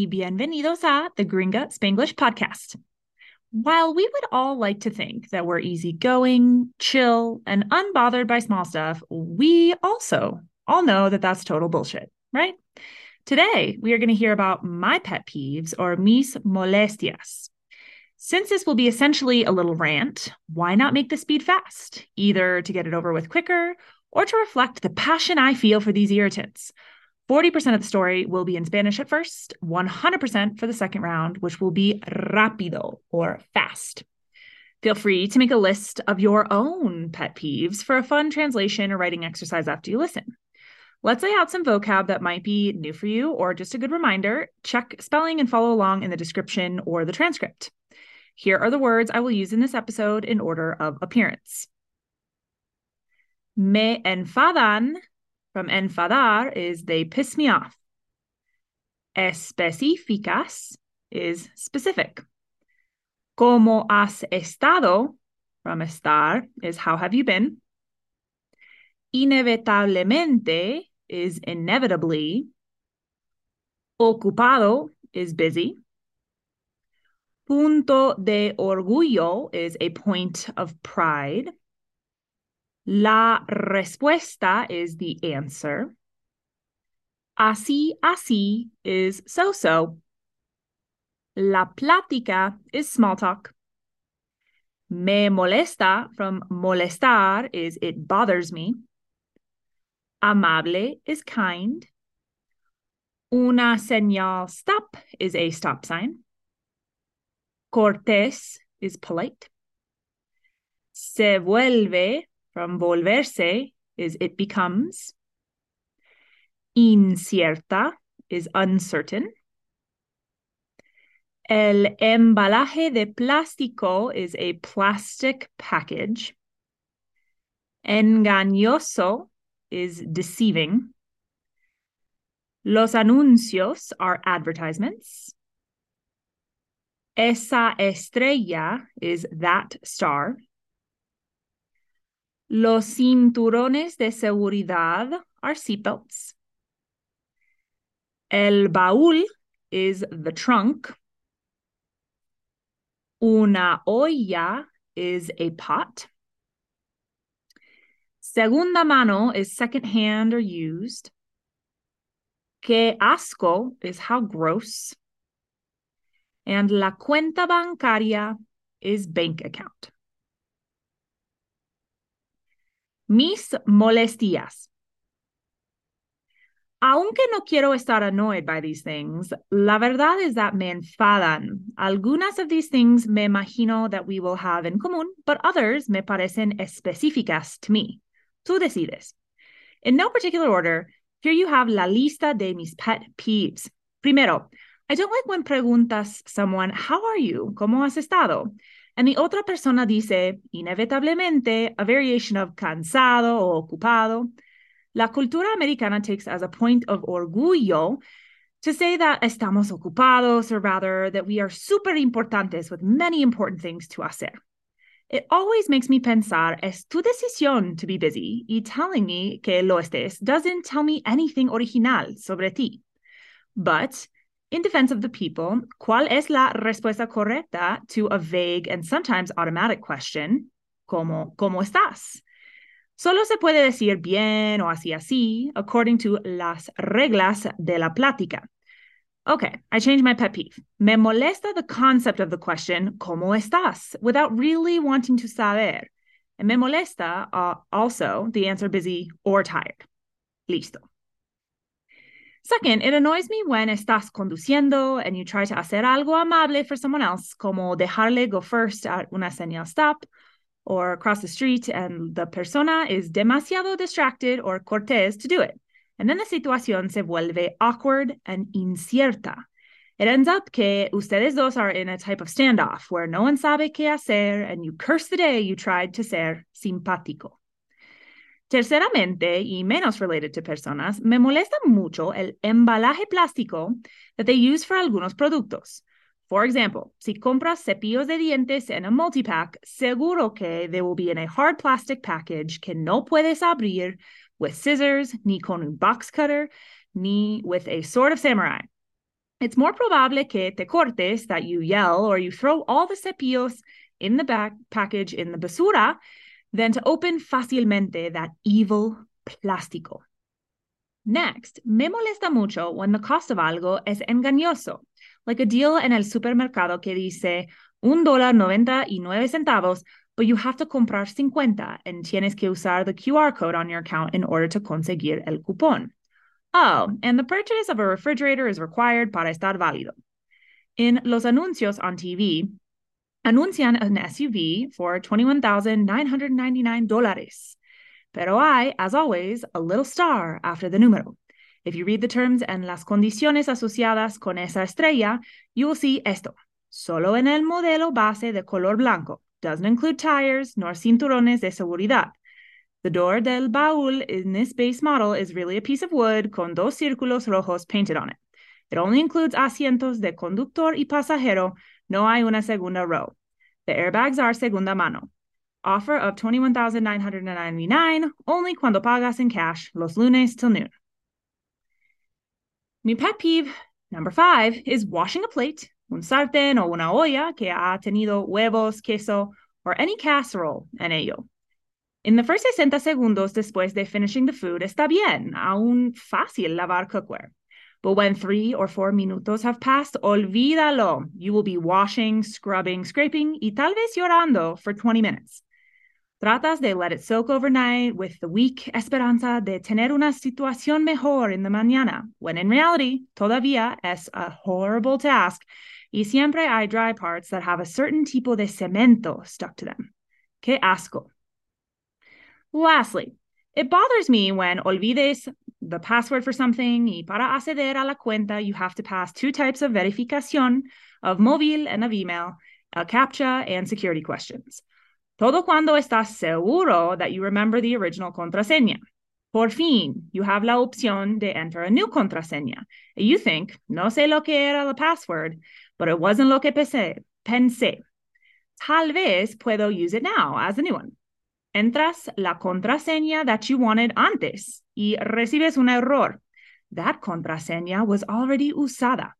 y bienvenidos a the Gringa Spanglish podcast. While we would all like to think that we're easygoing, chill, and unbothered by small stuff, we also all know that that's total bullshit, right? Today, we are going to hear about my pet peeves or mis molestias. Since this will be essentially a little rant, why not make the speed fast, either to get it over with quicker or to reflect the passion I feel for these irritants? 40% of the story will be in Spanish at first, 100% for the second round, which will be rápido or fast. Feel free to make a list of your own pet peeves for a fun translation or writing exercise after you listen. Let's lay out some vocab that might be new for you or just a good reminder. Check spelling and follow along in the description or the transcript. Here are the words I will use in this episode in order of appearance. Me enfadan from enfadar is they piss me off. Específicas is specific. Como has estado from estar is how have you been. Inevitablemente is inevitably. Ocupado is busy. Punto de orgullo is a point of pride. La respuesta is the answer. Así, así is so so. La plática is small talk. Me molesta from molestar is it bothers me. Amable is kind. Una señal stop is a stop sign. Cortés is polite. Se vuelve from volverse is it becomes. Incierta is uncertain. El embalaje de plástico is a plastic package. Engañoso is deceiving. Los anuncios are advertisements. Esa estrella is that star. Los cinturones de seguridad are seatbelts. El baúl is the trunk. Una olla is a pot. Segunda mano is second hand or used. Que asco is how gross. And la cuenta bancaria is bank account. Mis molestias. Aunque no quiero estar annoyed by these things, la verdad is that me enfadan. Algunas of these things me imagino that we will have in común, but others me parecen específicas to me. Tú decides. In no particular order, here you have la lista de mis pet peeves. Primero, I don't like when preguntas someone, How are you? ¿Cómo has estado? And the otra persona dice, inevitablemente, a variation of cansado o ocupado. La cultura americana takes as a point of orgullo to say that estamos ocupados, or rather that we are super importantes with many important things to hacer. It always makes me pensar, es tu decisión to be busy, y telling me que lo estés doesn't tell me anything original sobre ti. But in defense of the people, ¿cuál es la respuesta correcta to a vague and sometimes automatic question? ¿Cómo, cómo estás? Solo se puede decir bien o así así, according to las reglas de la plática. Okay, I changed my pet peeve. Me molesta the concept of the question, ¿cómo estás? without really wanting to saber. And me molesta uh, also the answer busy or tired. Listo. Second, it annoys me when estás conduciendo and you try to hacer algo amable for someone else, como dejarle go first at una señal stop or across the street, and the persona is demasiado distracted or cortés to do it. And then the situación se vuelve awkward and incierta. It ends up que ustedes dos are in a type of standoff where no one sabe qué hacer and you curse the day you tried to ser simpático. Terceramente, y menos related to personas, me molesta mucho el embalaje plástico that they use for algunos productos. For example, si compras cepillos de dientes en a multipack, seguro que they will be in a hard plastic package que no puedes abrir with scissors, ni con un box cutter, ni with a sword of samurai. It's more probable que te cortes, that you yell, or you throw all the cepillos in the back package in the basura than to open fácilmente that evil plástico. Next, me molesta mucho when the cost of algo es engañoso, like a deal in el supermercado que dice un dólar noventa y nueve centavos, but you have to comprar cincuenta and tienes que usar the QR code on your account in order to conseguir el cupón. Oh, and the purchase of a refrigerator is required para estar válido. In los anuncios on TV, anuncian an SUV for $21,999. Pero hay, as always, a little star after the número. If you read the terms and las condiciones asociadas con esa estrella, you will see esto. Solo en el modelo base de color blanco. Doesn't include tires nor cinturones de seguridad. The door del baúl in this base model is really a piece of wood con dos círculos rojos painted on it. It only includes asientos de conductor y pasajero. No hay una segunda row. The airbags are segunda mano. Offer of 21,999 only cuando pagas in cash los lunes till noon. Mi pet peeve number five is washing a plate, un sartén o una olla que ha tenido huevos, queso, or any casserole en ello. In the first 60 segundos después de finishing the food, está bien, aún fácil lavar cookware. But when three or four minutos have passed, olvídalo. You will be washing, scrubbing, scraping y tal vez llorando for 20 minutes. Tratas de let it soak overnight with the weak esperanza de tener una situación mejor in the mañana, when in reality, todavía es a horrible task y siempre hay dry parts that have a certain tipo de cemento stuck to them. Qué asco. Lastly, it bothers me when olvides the password for something y para acceder a la cuenta, you have to pass two types of verificación of móvil and of email, a CAPTCHA and security questions. Todo cuando estás seguro that you remember the original contraseña. Por fin, you have la opción de enter a new contraseña. You think, no sé lo que era la password, but it wasn't lo que pensé. pensé. Tal vez puedo use it now as a new one. Entras la contraseña that you wanted antes y recibes un error. That contraseña was already usada.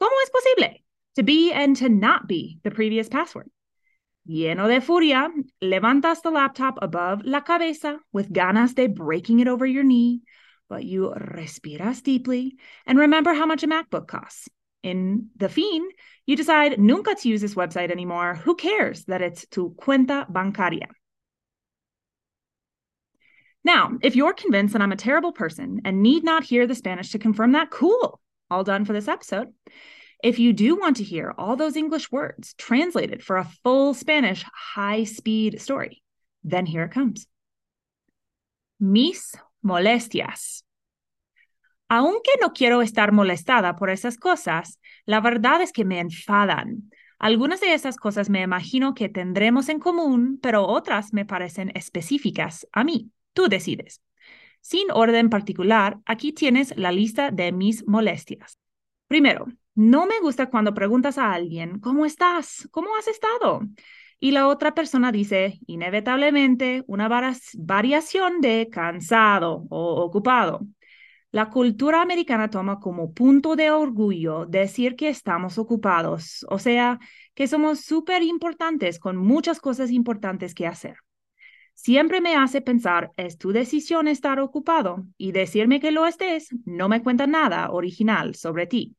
¿Cómo es posible? To be and to not be the previous password. Lleno de furia, levantas the laptop above la cabeza with ganas de breaking it over your knee, but you respiras deeply and remember how much a MacBook costs. In the fin, you decide nunca to use this website anymore. Who cares that it's tu cuenta bancaria? Now, if you're convinced that I'm a terrible person and need not hear the Spanish to confirm that, cool. All done for this episode. If you do want to hear all those English words translated for a full Spanish high speed story, then here it comes. Mis molestias. Aunque no quiero estar molestada por esas cosas, la verdad es que me enfadan. Algunas de esas cosas me imagino que tendremos en común, pero otras me parecen específicas a mí. Tú decides. Sin orden particular, aquí tienes la lista de mis molestias. Primero, no me gusta cuando preguntas a alguien, ¿cómo estás? ¿Cómo has estado? Y la otra persona dice, inevitablemente, una variación de cansado o ocupado. La cultura americana toma como punto de orgullo decir que estamos ocupados, o sea, que somos súper importantes con muchas cosas importantes que hacer. Siempre me hace pensar, es tu decisión estar ocupado y decirme que lo estés no me cuenta nada original sobre ti.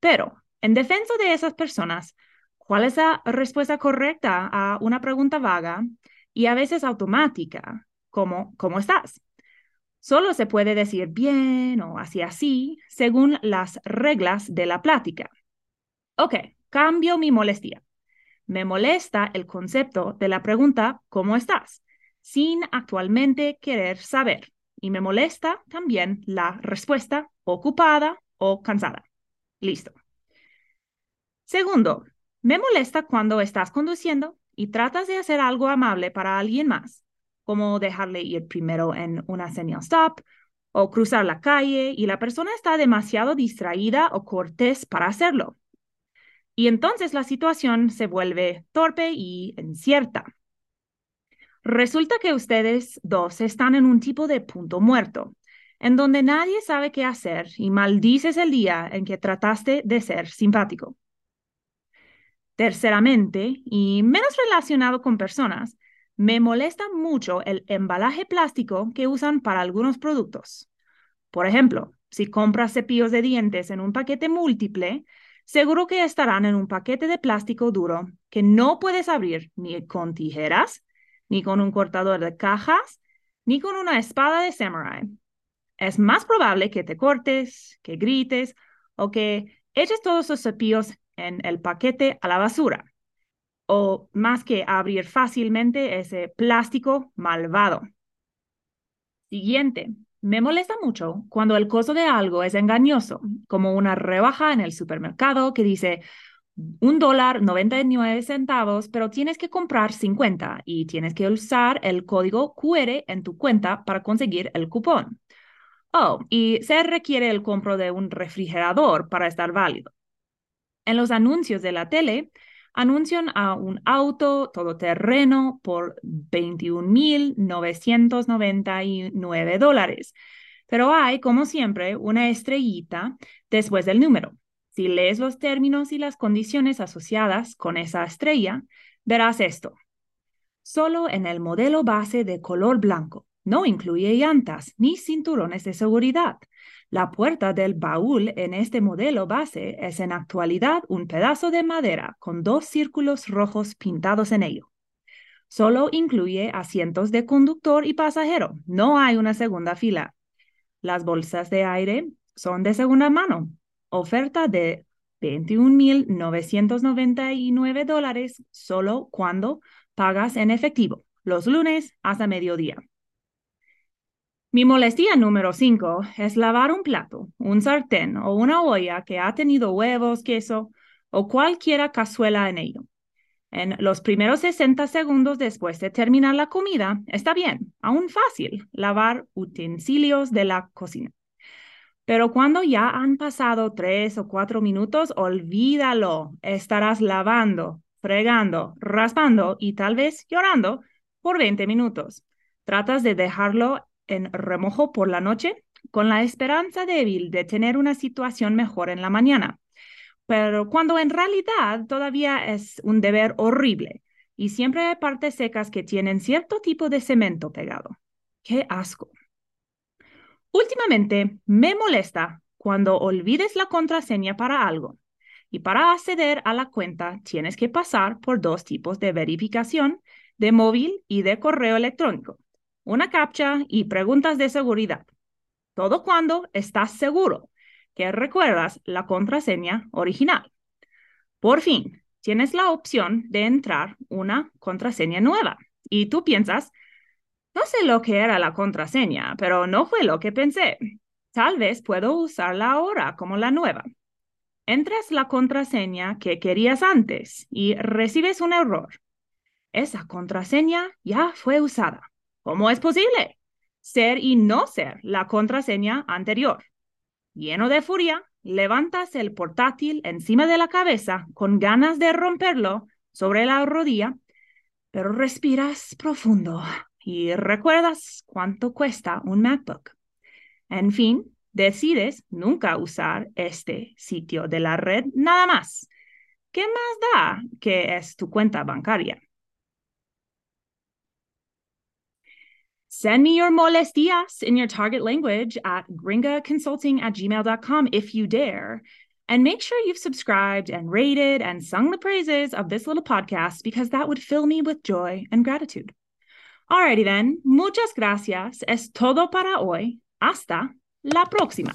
Pero, en defensa de esas personas, ¿cuál es la respuesta correcta a una pregunta vaga y a veces automática, como ¿cómo estás? Solo se puede decir bien o así así, según las reglas de la plática. Ok, cambio mi molestia. Me molesta el concepto de la pregunta ¿cómo estás? Sin actualmente querer saber. Y me molesta también la respuesta ocupada o cansada. Listo. Segundo, me molesta cuando estás conduciendo y tratas de hacer algo amable para alguien más, como dejarle ir primero en una señal stop o cruzar la calle y la persona está demasiado distraída o cortés para hacerlo. Y entonces la situación se vuelve torpe y incierta. Resulta que ustedes dos están en un tipo de punto muerto. en donde nadie sabe qué hacer y maldices el día en que trataste de ser simpático. Terceramente, y menos relacionado con personas, me molesta mucho el embalaje plástico que usan para algunos productos. Por ejemplo, si compras cepillos de dientes en un paquete múltiple, seguro que estarán en un paquete de plástico duro que no puedes abrir ni con tijeras, ni con un cortador de cajas, ni con una espada de samurai. Es más probable que te cortes, que grites o que eches todos los cepillos en el paquete a la basura, o más que abrir fácilmente ese plástico malvado. Siguiente, me molesta mucho cuando el costo de algo es engañoso, como una rebaja en el supermercado que dice un dólar 99 centavos, pero tienes que comprar 50 y tienes que usar el código QR en tu cuenta para conseguir el cupón. Oh, y se requiere el compro de un refrigerador para estar válido. En los anuncios de la tele, anuncian a un auto todoterreno por 21.999 dólares. Pero hay, como siempre, una estrellita después del número. Si lees los términos y las condiciones asociadas con esa estrella, verás esto. Solo en el modelo base de color blanco. No incluye llantas ni cinturones de seguridad. La puerta del baúl en este modelo base es en actualidad un pedazo de madera con dos círculos rojos pintados en ello. Solo incluye asientos de conductor y pasajero. No hay una segunda fila. Las bolsas de aire son de segunda mano. Oferta de 21.999 dólares solo cuando pagas en efectivo, los lunes hasta mediodía. Mi molestia número 5 es lavar un plato, un sartén o una olla que ha tenido huevos, queso o cualquier cazuela en ello. En los primeros 60 segundos después de terminar la comida, está bien, aún fácil, lavar utensilios de la cocina. Pero cuando ya han pasado tres o cuatro minutos, olvídalo. Estarás lavando, fregando, raspando y tal vez llorando por 20 minutos. Tratas de dejarlo en remojo por la noche con la esperanza débil de tener una situación mejor en la mañana. Pero cuando en realidad todavía es un deber horrible y siempre hay partes secas que tienen cierto tipo de cemento pegado. ¡Qué asco! Últimamente me molesta cuando olvides la contraseña para algo y para acceder a la cuenta tienes que pasar por dos tipos de verificación de móvil y de correo electrónico una captcha y preguntas de seguridad. Todo cuando estás seguro que recuerdas la contraseña original. Por fin, tienes la opción de entrar una contraseña nueva y tú piensas, no sé lo que era la contraseña, pero no fue lo que pensé. Tal vez puedo usarla ahora como la nueva. Entras la contraseña que querías antes y recibes un error. Esa contraseña ya fue usada. ¿Cómo es posible? Ser y no ser la contraseña anterior. Lleno de furia, levantas el portátil encima de la cabeza con ganas de romperlo sobre la rodilla, pero respiras profundo y recuerdas cuánto cuesta un MacBook. En fin, decides nunca usar este sitio de la red nada más. ¿Qué más da que es tu cuenta bancaria? Send me your molestias in your target language at gringaconsulting at gmail.com if you dare. And make sure you've subscribed and rated and sung the praises of this little podcast because that would fill me with joy and gratitude. Alrighty then, muchas gracias. Es todo para hoy. Hasta la próxima.